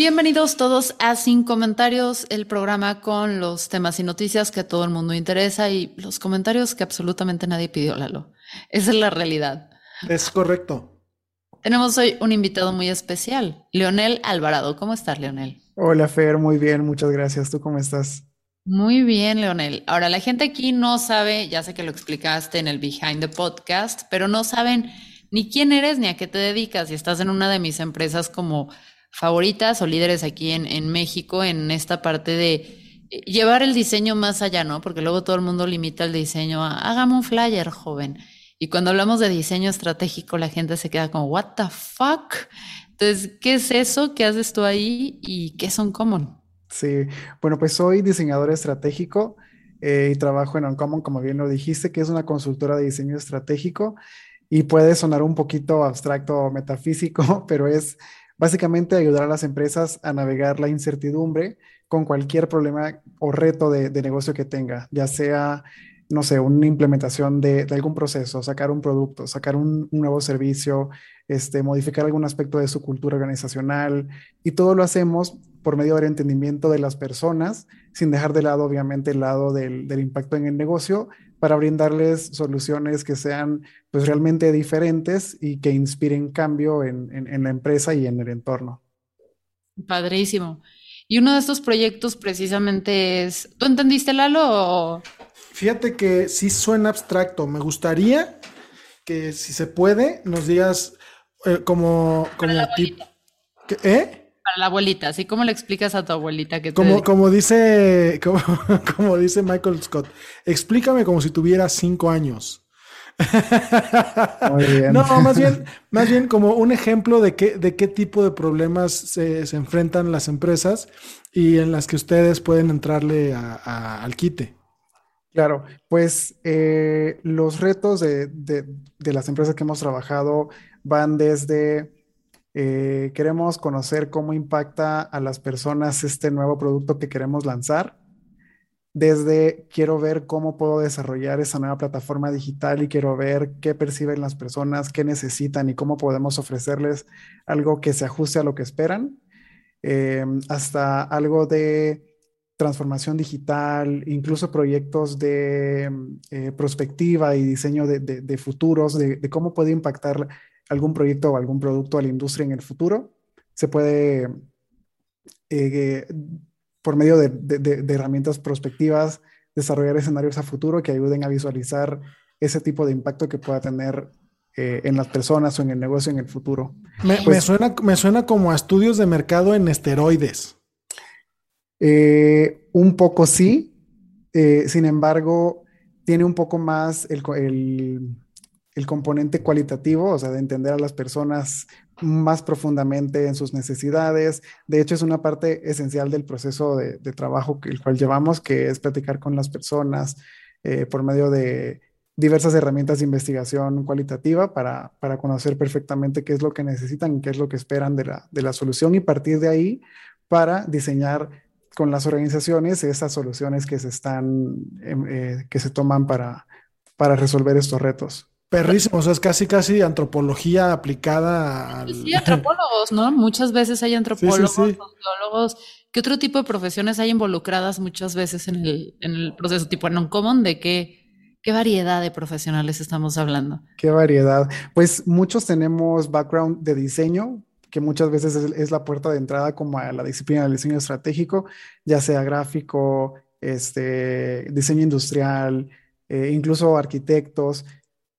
Bienvenidos todos a Sin Comentarios, el programa con los temas y noticias que a todo el mundo interesa y los comentarios que absolutamente nadie pidió, Lalo. Esa es la realidad. Es correcto. Tenemos hoy un invitado muy especial, Leonel Alvarado. ¿Cómo estás, Leonel? Hola, Fer, muy bien, muchas gracias. ¿Tú cómo estás? Muy bien, Leonel. Ahora, la gente aquí no sabe, ya sé que lo explicaste en el Behind the Podcast, pero no saben ni quién eres ni a qué te dedicas. Y estás en una de mis empresas como favoritas o líderes aquí en, en México en esta parte de eh, llevar el diseño más allá, ¿no? Porque luego todo el mundo limita el diseño a hágame un flyer, joven. Y cuando hablamos de diseño estratégico, la gente se queda como, ¿What the fuck? Entonces, ¿qué es eso? ¿Qué haces tú ahí? ¿Y qué son Uncommon? Sí, bueno, pues soy diseñador estratégico eh, y trabajo en Uncommon, como bien lo dijiste, que es una consultora de diseño estratégico y puede sonar un poquito abstracto o metafísico, pero es Básicamente ayudar a las empresas a navegar la incertidumbre con cualquier problema o reto de, negocio que tenga, ya sea, no sé, una implementación de, algún proceso, sacar un producto, sacar un, nuevo servicio, este, modificar algún aspecto de su cultura organizacional y todo lo hacemos por medio del entendimiento de las personas, sin dejar de lado, obviamente, el lado del, del impacto en el negocio, para brindarles soluciones que sean pues realmente diferentes y que inspiren cambio en, en, la empresa y en el entorno. Padrísimo. Y uno de estos proyectos precisamente es, ¿tú entendiste Lalo? Fíjate que sí suena abstracto. Me gustaría que si se puede nos digas eh, como, como tipo, ¿eh? La abuelita, así como le explicas a tu abuelita que como, como dice como, como, dice Michael Scott, explícame como si tuviera cinco años. No, más bien, más bien como un ejemplo de qué, de qué tipo de problemas se, enfrentan las empresas y en las que ustedes pueden entrarle al quite. Claro, pues eh, los retos de, de las empresas que hemos trabajado van desde eh, queremos conocer cómo impacta a las personas este nuevo producto que queremos lanzar. Desde quiero ver cómo puedo desarrollar esa nueva plataforma digital y quiero ver qué perciben las personas, qué necesitan y cómo podemos ofrecerles algo que se ajuste a lo que esperan. Eh, hasta algo de transformación digital, incluso proyectos de eh, prospectiva y diseño de, futuros, de, de, cómo puede impactar algún proyecto o algún producto a la industria en el futuro. Se puede, eh, por medio de, herramientas prospectivas, desarrollar escenarios a futuro que ayuden a visualizar ese tipo de impacto que pueda tener eh, en las personas o en el negocio en el futuro. Me, pues suena, me suena como a estudios de mercado en esteroides. Eh, un poco sí, sin embargo, tiene un poco más el, el componente cualitativo, o sea, de entender a las personas más profundamente en sus necesidades. De hecho, es una parte esencial del proceso de, trabajo que, el cual llevamos, que es platicar con las personas eh, por medio de diversas herramientas de investigación cualitativa para, para, conocer perfectamente qué es lo que necesitan qué es lo que esperan de la, de la solución y partir de ahí para diseñar con las organizaciones esas soluciones que se están, em, eh, que se toman para, para resolver estos retos. Perrísimo, o sea, es casi, casi antropología aplicada. Al... Sí, antropólogos, ¿no? Muchas veces hay antropólogos, sociólogos. ¿Qué otro tipo de profesiones hay involucradas muchas veces en el, en el proceso? Tipo en común ¿de qué, qué variedad de profesionales estamos hablando? Qué variedad. Pues muchos tenemos background de diseño, que muchas veces es, la puerta de entrada como a la disciplina del diseño estratégico, ya sea gráfico, este, diseño industrial, eh, incluso arquitectos,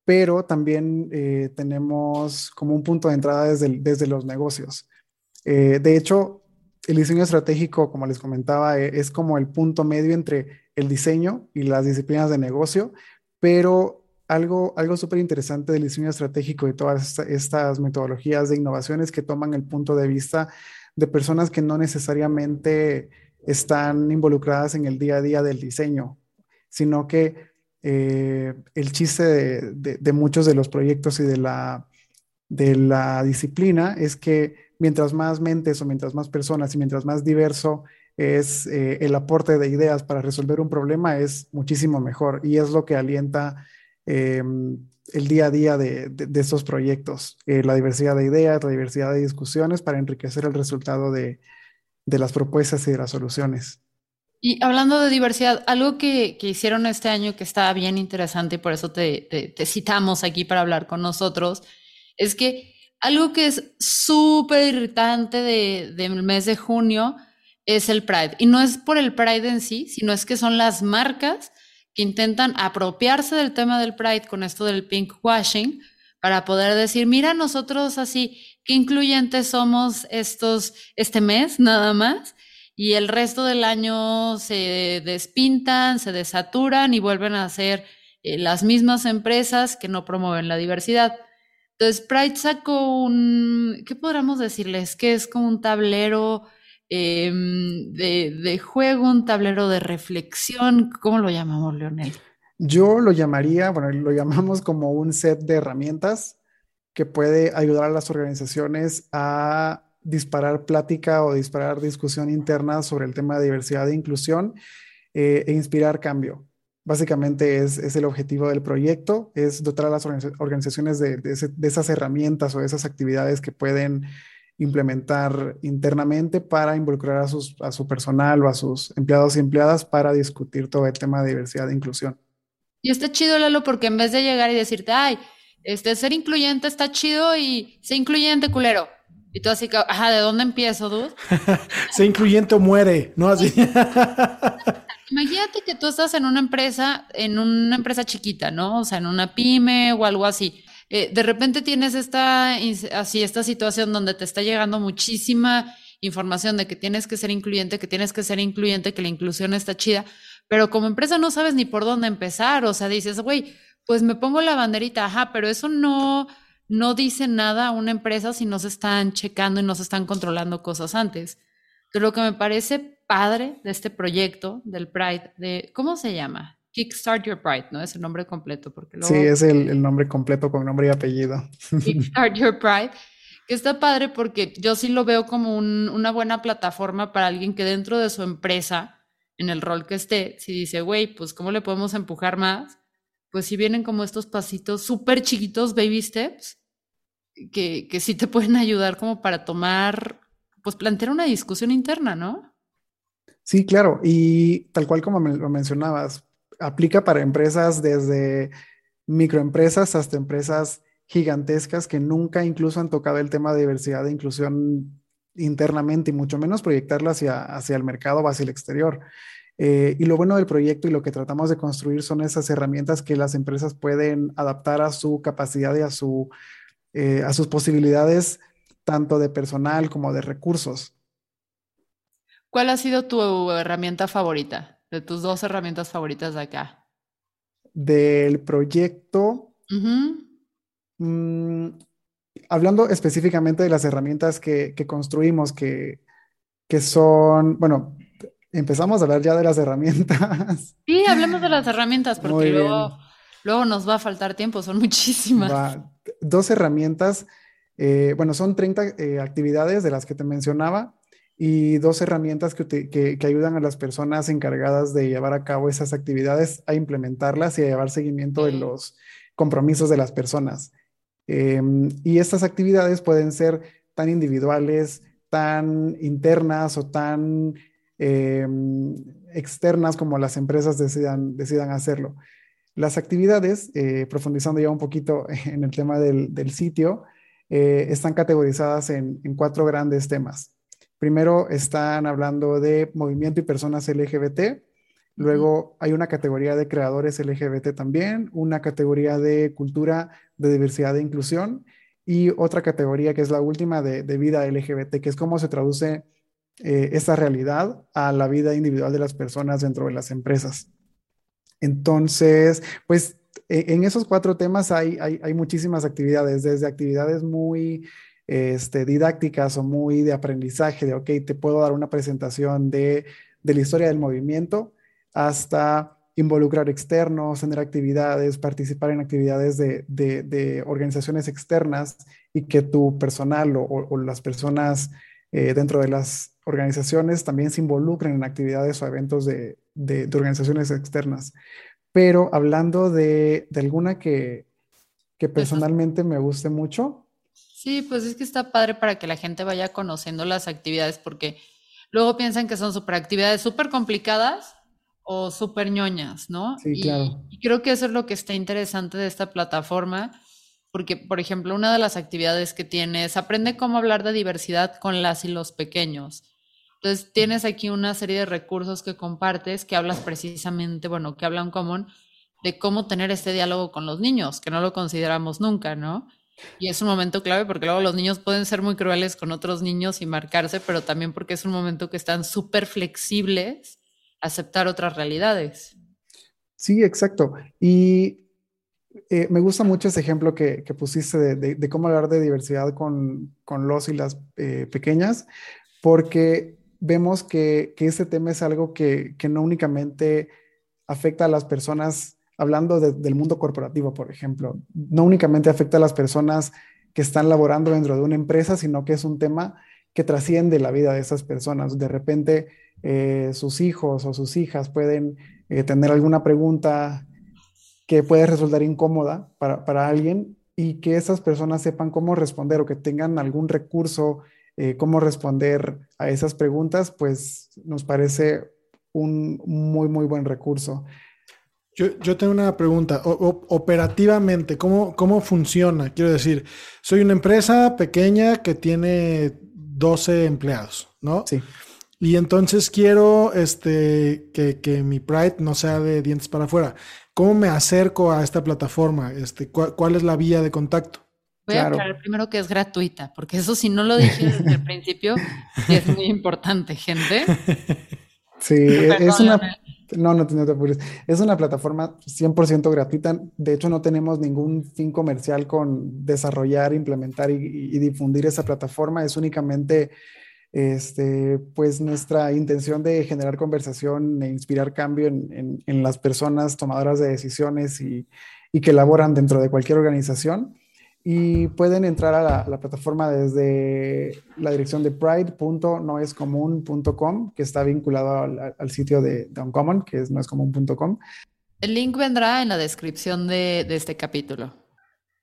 pero también eh, tenemos como un punto de entrada desde, desde los negocios. Eh, de hecho, el diseño estratégico, como les comentaba, es como el punto medio entre el diseño y las disciplinas de negocio, pero algo, algo súper interesante del diseño estratégico y todas estas metodologías de innovaciones que toman el punto de vista de personas que no necesariamente están involucradas en el día a día del diseño, sino que eh, el chiste de, muchos de los proyectos y de la, disciplina es que mientras más mentes o mientras más personas y mientras más diverso es eh, el aporte de ideas para resolver un problema, es muchísimo mejor y es lo que alienta Em, el día a día de, estos proyectos, eh, la diversidad de ideas, la diversidad de discusiones para enriquecer el resultado de, las propuestas y de las soluciones. Y hablando de diversidad, algo que, hicieron este año que está bien interesante y por eso te, citamos aquí para hablar con nosotros, es que algo que es súper irritante del mes de junio es el Pride. Y no es por el Pride en sí, sino es que son las marcas que intentan apropiarse del tema del Pride con esto del pink washing para poder decir, mira, nosotros así, qué incluyentes somos estos, este mes nada más, y el resto del año se despintan, se desaturan y vuelven a ser eh, las mismas empresas que no promueven la diversidad. Entonces, Pride sacó un, ¿qué podríamos decirles? Que es como un tablero Em, de, juego, un tablero de reflexión. ¿Cómo lo llamamos, Leonel? Yo lo llamaría, bueno, lo llamamos como un set de herramientas que puede ayudar a las organizaciones a disparar plática o disparar discusión interna sobre el tema de diversidad e inclusión eh, e inspirar cambio. Básicamente es, el objetivo del proyecto, es dotar a las organizaciones de, de, esas herramientas o de esas actividades que pueden implementar internamente para involucrar a, sus, a su personal o a sus empleados y empleadas para discutir todo el tema de diversidad e inclusión. Y está chido, Lalo, porque en vez de llegar y decirte, ay, este, ser incluyente está chido y ser incluyente, culero. Y tú así, ajá, ¿de dónde empiezo, dude? ser incluyente o muere, ¿no? Así. Imagínate que tú estás en una empresa, en una empresa chiquita, ¿no? O sea, en una pyme o algo así. Eh, de repente tienes esta, así, esta situación donde te está llegando muchísima información de que tienes que ser incluyente, que tienes que ser incluyente, que la inclusión está chida, pero como empresa no sabes ni por dónde empezar, o sea, dices, güey, pues me pongo la banderita, ajá, pero eso no, no dice nada a una empresa si no se están checando y no se están controlando cosas antes. Pero lo que me parece padre de este proyecto del Pride, de, ¿cómo se llama? Kickstart Your Pride, ¿no? Es el nombre completo. Porque Sí, es el, nombre completo con nombre y apellido. Kickstart Your Pride, que está padre porque yo sí lo veo como una buena plataforma para alguien que dentro de su empresa, en el rol que esté, si dice, güey, pues ¿cómo le podemos empujar más? Pues si vienen como estos pasitos súper chiquitos, baby steps, que, que sí te pueden ayudar como para tomar, pues plantear una discusión interna, ¿no? Sí, claro. Y tal cual como lo mencionabas, aplica para empresas desde microempresas hasta empresas gigantescas que nunca incluso han tocado el tema de diversidad e inclusión internamente y mucho menos proyectarlo hacia, hacia el mercado o hacia el exterior. Eh, y lo bueno del proyecto y lo que tratamos de construir son esas herramientas que las empresas pueden adaptar a su capacidad y a, su, eh, a sus posibilidades, tanto de personal como de recursos. ¿Cuál ha sido tu herramienta favorita? de tus dos herramientas favoritas de acá. Del proyecto. Mm, hablando específicamente de las herramientas que, construimos, que, que, son, bueno, empezamos a hablar ya de las herramientas. Sí, hablemos de las herramientas, porque luego, luego, nos va a faltar tiempo, son muchísimas. Dos herramientas, eh, bueno, son 30 eh, actividades de las que te mencionaba y dos herramientas que, ayudan a las personas encargadas de llevar a cabo esas actividades a implementarlas y a llevar seguimiento de los compromisos de las personas. Em, y estas actividades pueden ser tan individuales, tan internas o tan em, externas como las empresas decidan, decidan hacerlo. Las actividades, eh, profundizando ya un poquito en el tema del, del sitio, eh, están categorizadas en, cuatro grandes temas. Primero están hablando de movimiento y personas LGBT. Luego hay una categoría de creadores LGBT también, una categoría de cultura de diversidad e inclusión y otra categoría que es la última de, vida LGBT, que es cómo se traduce eh, esa realidad a la vida individual de las personas dentro de las empresas. Entonces, pues e, en esos cuatro temas hay, hay, muchísimas actividades, desde actividades muy este, didácticas o muy de aprendizaje, de, ok, te puedo dar una presentación de, de la historia del movimiento, hasta involucrar externos, tener actividades, participar en actividades de, de, organizaciones externas y que tu personal o, las personas eh, dentro de las organizaciones también se involucren en actividades o eventos de, organizaciones externas. Pero hablando de, alguna que, que personalmente me guste mucho. Sí, pues es que está padre para que la gente vaya conociendo las actividades porque luego piensan que son super actividades súper complicadas o súper ñoñas, ¿no? Sí, claro. Y creo que eso es lo que está interesante de esta plataforma, porque, por ejemplo, una de las actividades que tienes, aprende cómo hablar de diversidad con las y los pequeños. Entonces, tienes aquí una serie de recursos que compartes, que hablas precisamente, bueno, que hablan común de cómo tener este diálogo con los niños, que no lo consideramos nunca, ¿no? Y es un momento clave porque luego los niños pueden ser muy crueles con otros niños y marcarse, pero también porque es un momento que están súper flexibles a aceptar otras realidades. Sí, exacto. Y eh, me gusta mucho ese ejemplo que, pusiste de, cómo hablar de diversidad con, los y las eh, pequeñas, porque vemos que, que este tema es algo que, no únicamente afecta a las personas, hablando del mundo corporativo, por ejemplo, no únicamente afecta a las personas que están laborando dentro de una empresa, sino que es un tema que trasciende la vida de esas personas. De repente, eh, sus hijos o sus hijas pueden eh, tener alguna pregunta que puede resultar incómoda para, para, alguien y que esas personas sepan cómo responder o que tengan algún recurso eh, cómo responder a esas preguntas, pues nos parece un muy, muy buen recurso. Yo, yo tengo una pregunta. operativamente, ¿cómo, ¿cómo funciona? Quiero decir, soy una empresa pequeña que tiene 12 empleados, ¿no? Sí. Y entonces quiero este, que, que, mi Pride no sea de dientes para afuera. ¿Cómo me acerco a esta plataforma? Este, ¿Cuál es la vía de contacto? Voy a aclarar primero que es gratuita, porque eso si no lo dije desde el principio, es muy importante, gente. Sí, es una... No, no, no te apures. Es una plataforma 100% gratuita. De hecho, no tenemos ningún fin comercial con desarrollar, implementar y, difundir esa plataforma. Es únicamente este, pues nuestra intención de generar conversación e inspirar cambio en, en, las personas tomadoras de decisiones y, y, que laboran dentro de cualquier organización y pueden entrar a la, plataforma desde la dirección de pride.noescomun.com, que está vinculado al, sitio de, de, Uncommon, que es noescomun.com. El link vendrá en la descripción de, este capítulo.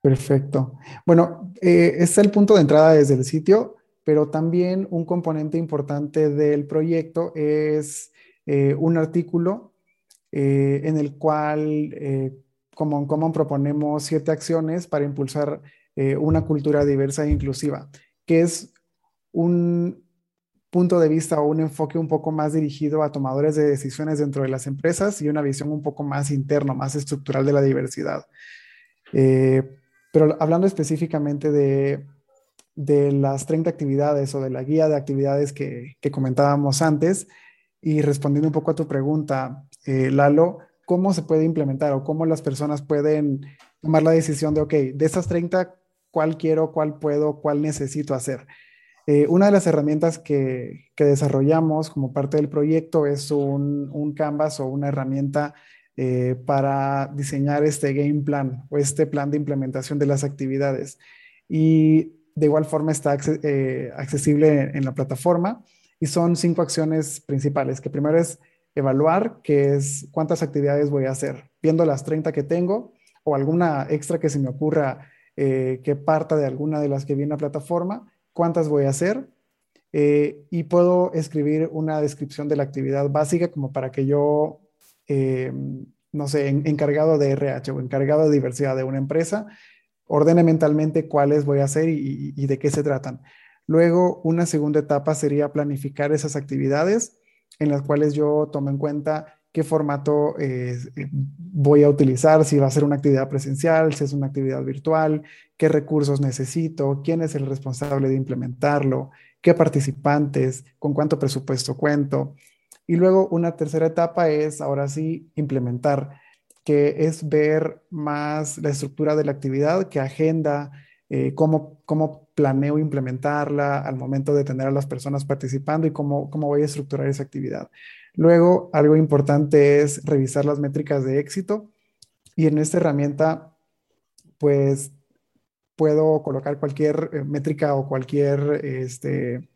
Perfecto. Bueno, eh, es el punto de entrada desde el sitio, pero también un componente importante del proyecto es eh, un artículo eh, en el cual como en Common proponemos siete acciones para impulsar eh, una cultura diversa e inclusiva, que es un punto de vista o un enfoque un poco más dirigido a tomadores de decisiones dentro de las empresas y una visión un poco más interna, más estructural de la diversidad. Eh, pero hablando específicamente de, de, las 30 actividades o de la guía de actividades que, que comentábamos antes, y respondiendo un poco a tu pregunta, eh, Lalo, cómo se puede implementar o cómo las personas pueden tomar la decisión de, ok, de esas 30, ¿cuál quiero, cuál puedo, cuál necesito hacer? Eh, una de las herramientas que, que, desarrollamos como parte del proyecto es un, un Canvas o una herramienta eh, para diseñar este game plan o este plan de implementación de las actividades. Y de igual forma está eh, accesible en la plataforma y son cinco acciones principales, que primero es evaluar, que es cuántas actividades voy a hacer, viendo las 30 que tengo o alguna extra que se me ocurra eh, que parta de alguna de las que viene a plataforma, cuántas voy a hacer. Eh, y puedo escribir una descripción de la actividad básica como para que yo, eh, no sé, encargado de RH o encargado de diversidad de una empresa, ordene mentalmente cuáles voy a hacer y de qué se tratan. Luego, una segunda etapa sería planificar esas actividades en las cuales yo tomo en cuenta qué formato eh, voy a utilizar, si va a ser una actividad presencial, si es una actividad virtual, qué recursos necesito, quién es el responsable de implementarlo, qué participantes, con cuánto presupuesto cuento. Y luego una tercera etapa es ahora sí implementar, que es ver más la estructura de la actividad, qué agenda, eh, cómo, cómo planeo implementarla al momento de tener a las personas participando y cómo, cómo voy a estructurar esa actividad. Luego, algo importante es revisar las métricas de éxito y en esta herramienta, pues puedo colocar cualquier eh, métrica o cualquier este,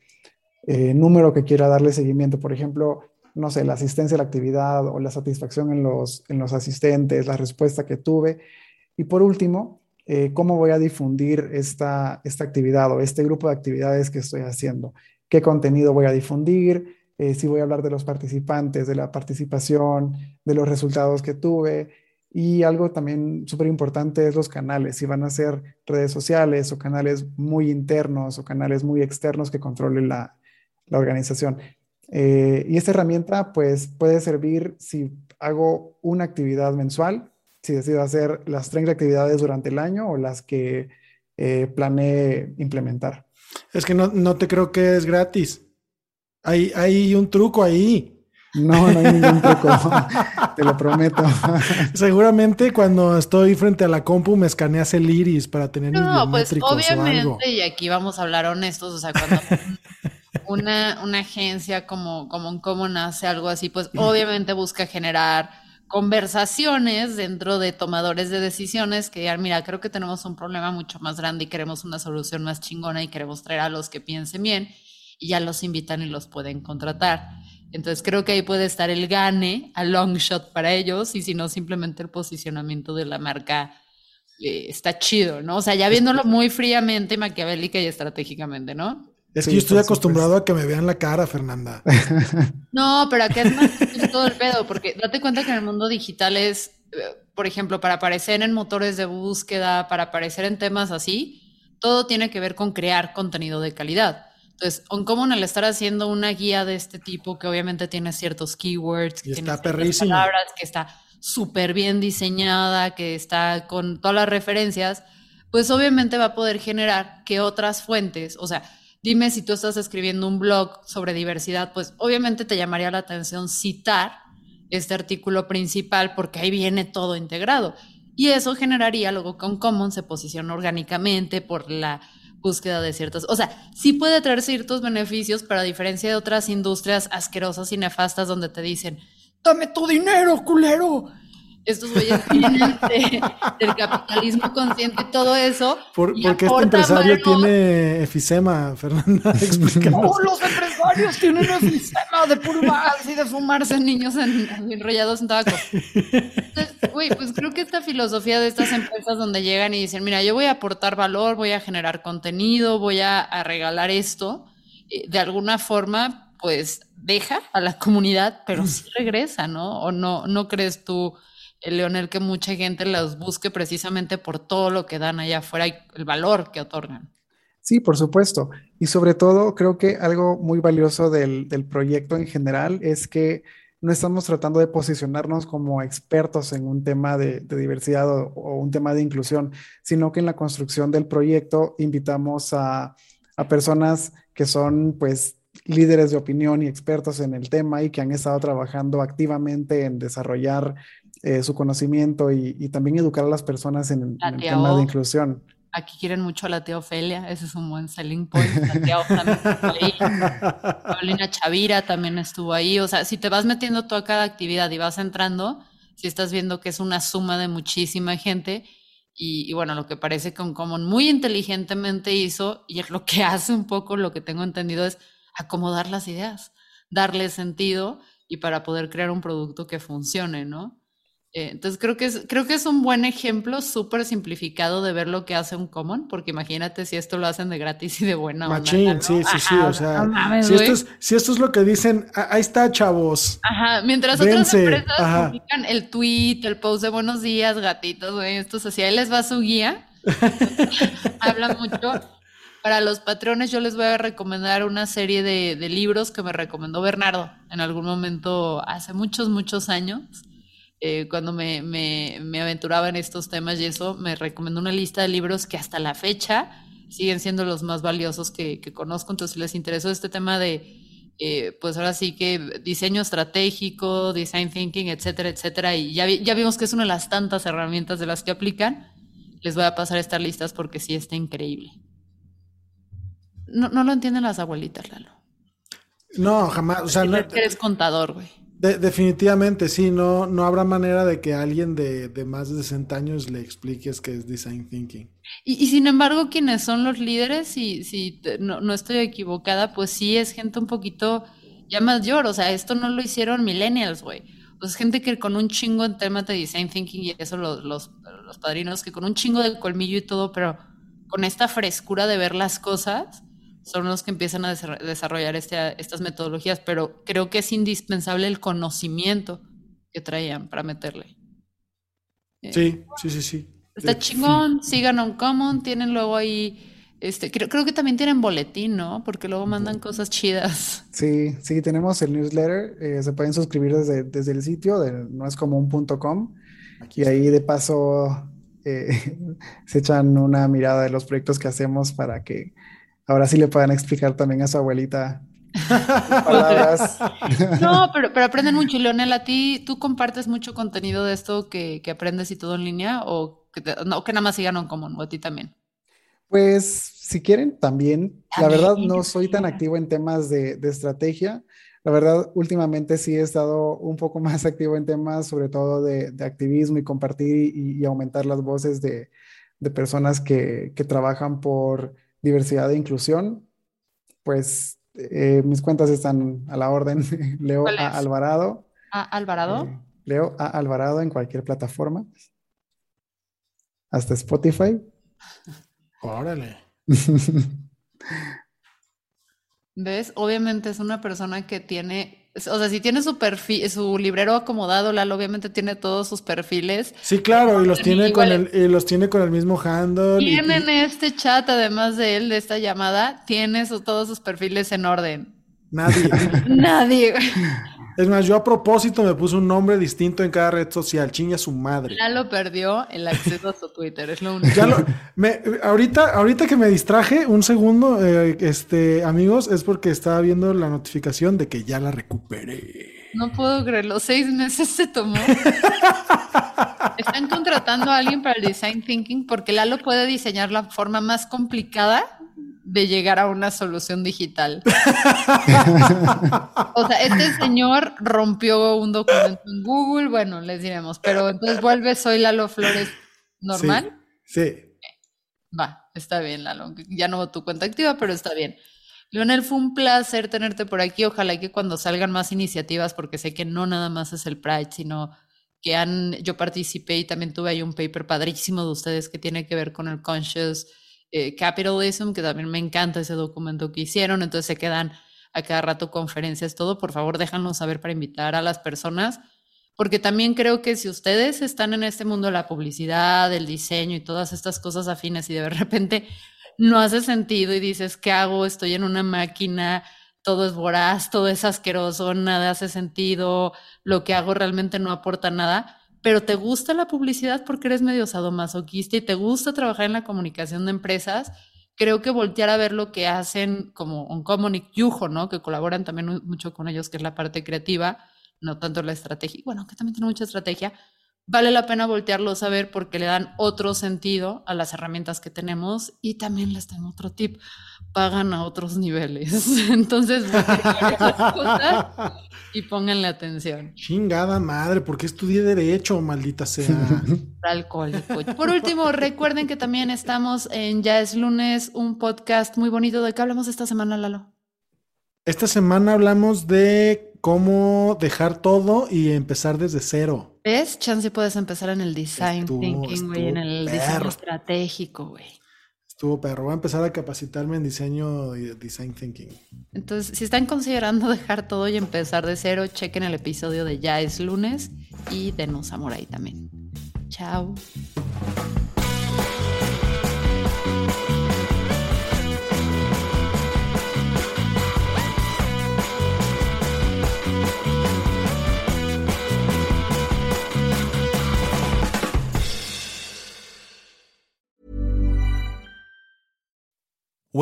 eh, número que quiera darle seguimiento. Por ejemplo, no sé, la asistencia a la actividad o la satisfacción en los, en los asistentes, la respuesta que tuve. Y por último, eh, cómo voy a difundir esta, esta actividad o este grupo de actividades que estoy haciendo. ¿Qué contenido voy a difundir? Eh, si voy a hablar de los participantes, de la participación, de los resultados que tuve. Y algo también súper importante es los canales, si van a ser redes sociales o canales muy internos o canales muy externos que controlen la, la organización. Eh, y esta herramienta pues puede servir si hago una actividad mensual, si decido hacer las 30 actividades durante el año o las que eh, planeé implementar. Es que no, no te creo que es gratis. Hay, hay un truco ahí. No, no hay ningún truco, te lo prometo. Seguramente cuando estoy frente a la compu me escaneas el iris para tener No, pues obviamente, y aquí vamos a hablar honestos, o sea, cuando una, una agencia como, como un Common hace algo así, pues obviamente busca generar conversaciones dentro de tomadores de decisiones que digan, mira, creo que tenemos un problema mucho más grande y queremos una solución más chingona y queremos traer a los que piensen bien y ya los invitan y los pueden contratar. Entonces creo que ahí puede estar el gane a long shot para ellos y si no, simplemente el posicionamiento de la marca eh, está chido, ¿no? O sea, ya viéndolo muy fríamente, maquiavélica y estratégicamente, ¿no? Es que yo estoy acostumbrado a que me vean la cara, Fernanda. No, pero acá es más todo el pedo, porque date cuenta que en el mundo digital es, eh, por ejemplo, para aparecer en motores de búsqueda, para aparecer en temas así, todo tiene que ver con crear contenido de calidad. Entonces, OnCommon al estar haciendo una guía de este tipo, que obviamente tiene ciertos keywords, que tiene palabras, que está súper bien diseñada, que está con todas las referencias, pues obviamente va a poder generar que otras fuentes, o sea, dime si tú estás escribiendo un blog sobre diversidad, pues obviamente te llamaría la atención citar este artículo principal porque ahí viene todo integrado. Y eso generaría luego que OnCommon se posiciona orgánicamente por la búsqueda de ciertos, o sea, sí puede traer ciertos beneficios, pero a diferencia de otras industrias asquerosas y nefastas donde te dicen, dame tu dinero, culero. Estos güeyes vienen del capitalismo consciente y todo eso. porque este empresario tiene efisema, Fernanda. No, los empresarios tienen efisema de pulvarse y de fumarse niños enrollados en tabaco. Entonces, güey, pues creo que esta filosofía de estas empresas donde llegan y dicen, mira, yo voy a aportar valor, voy a generar contenido, voy a, regalar esto, eh, de alguna forma, pues deja a la comunidad, pero sí regresa, ¿no? ¿O no, no crees tú, Leonel, que mucha gente los busque precisamente por todo lo que dan allá afuera y el valor que otorgan? Sí, por supuesto. Y sobre todo, creo que algo muy valioso del, del proyecto en general es que no estamos tratando de posicionarnos como expertos en un tema de, diversidad o, un tema de inclusión, sino que en la construcción del proyecto invitamos a, personas que son pues líderes de opinión y expertos en el tema y que han estado trabajando activamente en desarrollar eh, su conocimiento y, también educar a las personas en, en el tema de inclusión. Aquí quieren mucho a la tía Ofelia, ese es un buen selling point. La tía también estuvo ahí. Paulina Chavira también estuvo ahí. O sea, si te vas metiendo tú a cada actividad y vas entrando, si estás viendo que es una suma de muchísima gente, y, bueno, lo que parece que un Common muy inteligentemente hizo, y es lo que hace un poco, lo que tengo entendido, es acomodar las ideas, darle sentido y para poder crear un producto que funcione, ¿no? Eh, entonces creo que es, creo que es un buen ejemplo súper simplificado de ver lo que hace un common, porque imagínate si esto lo hacen de gratis y de buena Machín, sí, sí, sí, o sea, si, esto es, si, esto es, lo que dicen, ahí está, chavos. Ajá, mientras otras empresas publican el tweet, el post de buenos días, gatitos, güey, esto es así, ahí les va su guía, Habla mucho. Para los patrones yo les voy a recomendar una serie de, de, libros que me recomendó Bernardo en algún momento hace muchos, muchos años. Eh, cuando me, me, me, aventuraba en estos temas y eso, me recomendó una lista de libros que hasta la fecha siguen siendo los más valiosos que, que conozco. Entonces, si les interesó este tema de, eh, pues ahora sí que diseño estratégico, design thinking, etcétera, etcétera, y ya, ya vimos que es una de las tantas herramientas de las que aplican, les voy a pasar estas listas porque sí está increíble. No, no lo entienden las abuelitas, Lalo. No, jamás. O sea, no, eres contador, güey. De, definitivamente, sí. No, no habrá manera de que alguien de, de, más de 60 años le expliques qué es design thinking. Y, y sin embargo, quienes son los líderes, si, si no, no, estoy equivocada, pues sí es gente un poquito ya mayor. O sea, esto no lo hicieron millennials, güey. Pues gente que con un chingo en temas de design thinking y eso los, los, los padrinos, que con un chingo de colmillo y todo, pero con esta frescura de ver las cosas son los que empiezan a desarrollar este, estas metodologías, pero creo que es indispensable el conocimiento que traían para meterle. Sí, sí, sí, sí. Está chingón, sigan on common, tienen luego ahí, este, creo, creo que también tienen boletín, ¿no? Porque luego mandan cosas chidas. Sí, sí, tenemos el newsletter, eh, se pueden suscribir desde, desde el sitio de noescomún.com y ahí de paso eh, se echan una mirada de los proyectos que hacemos para que ahora sí le puedan explicar también a su abuelita palabras. No, pero, pero aprenden mucho. Leonel, ¿a ti tú compartes mucho contenido de esto que, que aprendes y todo en línea o que, te, no, que nada más sigan en común o a ti también? Pues si quieren, también. La verdad no soy tan activo en temas de, de, estrategia. La verdad, últimamente sí he estado un poco más activo en temas, sobre todo de, de activismo y compartir y, y, aumentar las voces de, de personas que, que trabajan por diversidad e inclusión, pues eh, mis cuentas están a la orden. Leo A Alvarado. ¿A Alvarado? Eh, Leo A Alvarado en cualquier plataforma. Hasta Spotify. Órale. ¿Ves? Obviamente es una persona que tiene o sea, si tiene su perfil, su librero acomodado, Lalo obviamente tiene todos sus perfiles. Sí, claro, y los tiene con el, y los tiene con el mismo handle. Tienen y... este chat, además de él, de esta llamada, tiene su, todos sus perfiles en orden. Nadie. Nadie. Es más, yo a propósito me puse un nombre distinto en cada red social, chinga su madre. Ya lo perdió el acceso a su Twitter, es lo único. Ya lo, me, ahorita, ahorita que me distraje, un segundo, eh, este, amigos, es porque estaba viendo la notificación de que ya la recuperé. No puedo creerlo, seis meses se tomó. Están contratando a alguien para el design thinking porque Lalo puede diseñar la forma más complicada de llegar a una solución digital. o sea, este señor rompió un documento en Google, bueno, les diremos, pero entonces vuelve, soy Lalo Flores normal. Sí. sí. Va, está bien, Lalo. Ya no tu cuenta activa, pero está bien. Leonel, fue un placer tenerte por aquí. Ojalá que cuando salgan más iniciativas, porque sé que no nada más es el Pride, sino que han, yo participé y también tuve ahí un paper padrísimo de ustedes que tiene que ver con el conscious eh, capitalism, que también me encanta ese documento que hicieron, entonces se quedan a cada rato conferencias, todo, por favor déjanos saber para invitar a las personas, porque también creo que si ustedes están en este mundo de la publicidad, del diseño y todas estas cosas afines y de repente no hace sentido y dices, ¿qué hago? Estoy en una máquina, todo es voraz, todo es asqueroso, nada hace sentido, lo que hago realmente no aporta nada pero te gusta la publicidad porque eres medio sadomasoquista y te gusta trabajar en la comunicación de empresas, creo que voltear a ver lo que hacen como Uncommon Yujo, ¿no? Que colaboran también mucho con ellos, que es la parte creativa, no tanto la estrategia, bueno, que también tiene mucha estrategia, vale la pena voltearlos a ver porque le dan otro sentido a las herramientas que tenemos y también les tengo otro tip, pagan a otros niveles. Entonces, cosas y pónganle atención. Chingada madre, ¿por qué estudié derecho, maldita sea? Alcohólico. Por último, recuerden que también estamos en Ya es lunes, un podcast muy bonito. ¿De qué hablamos esta semana, Lalo? Esta semana hablamos de cómo dejar todo y empezar desde cero. ¿Ves? Chance puedes empezar en el design estuvo, thinking, güey, en el perro. diseño estratégico, güey. Estuvo perro. Voy a empezar a capacitarme en diseño y design thinking. Entonces, si están considerando dejar todo y empezar de cero, chequen el episodio de Ya es lunes y denos amor ahí también. Chao.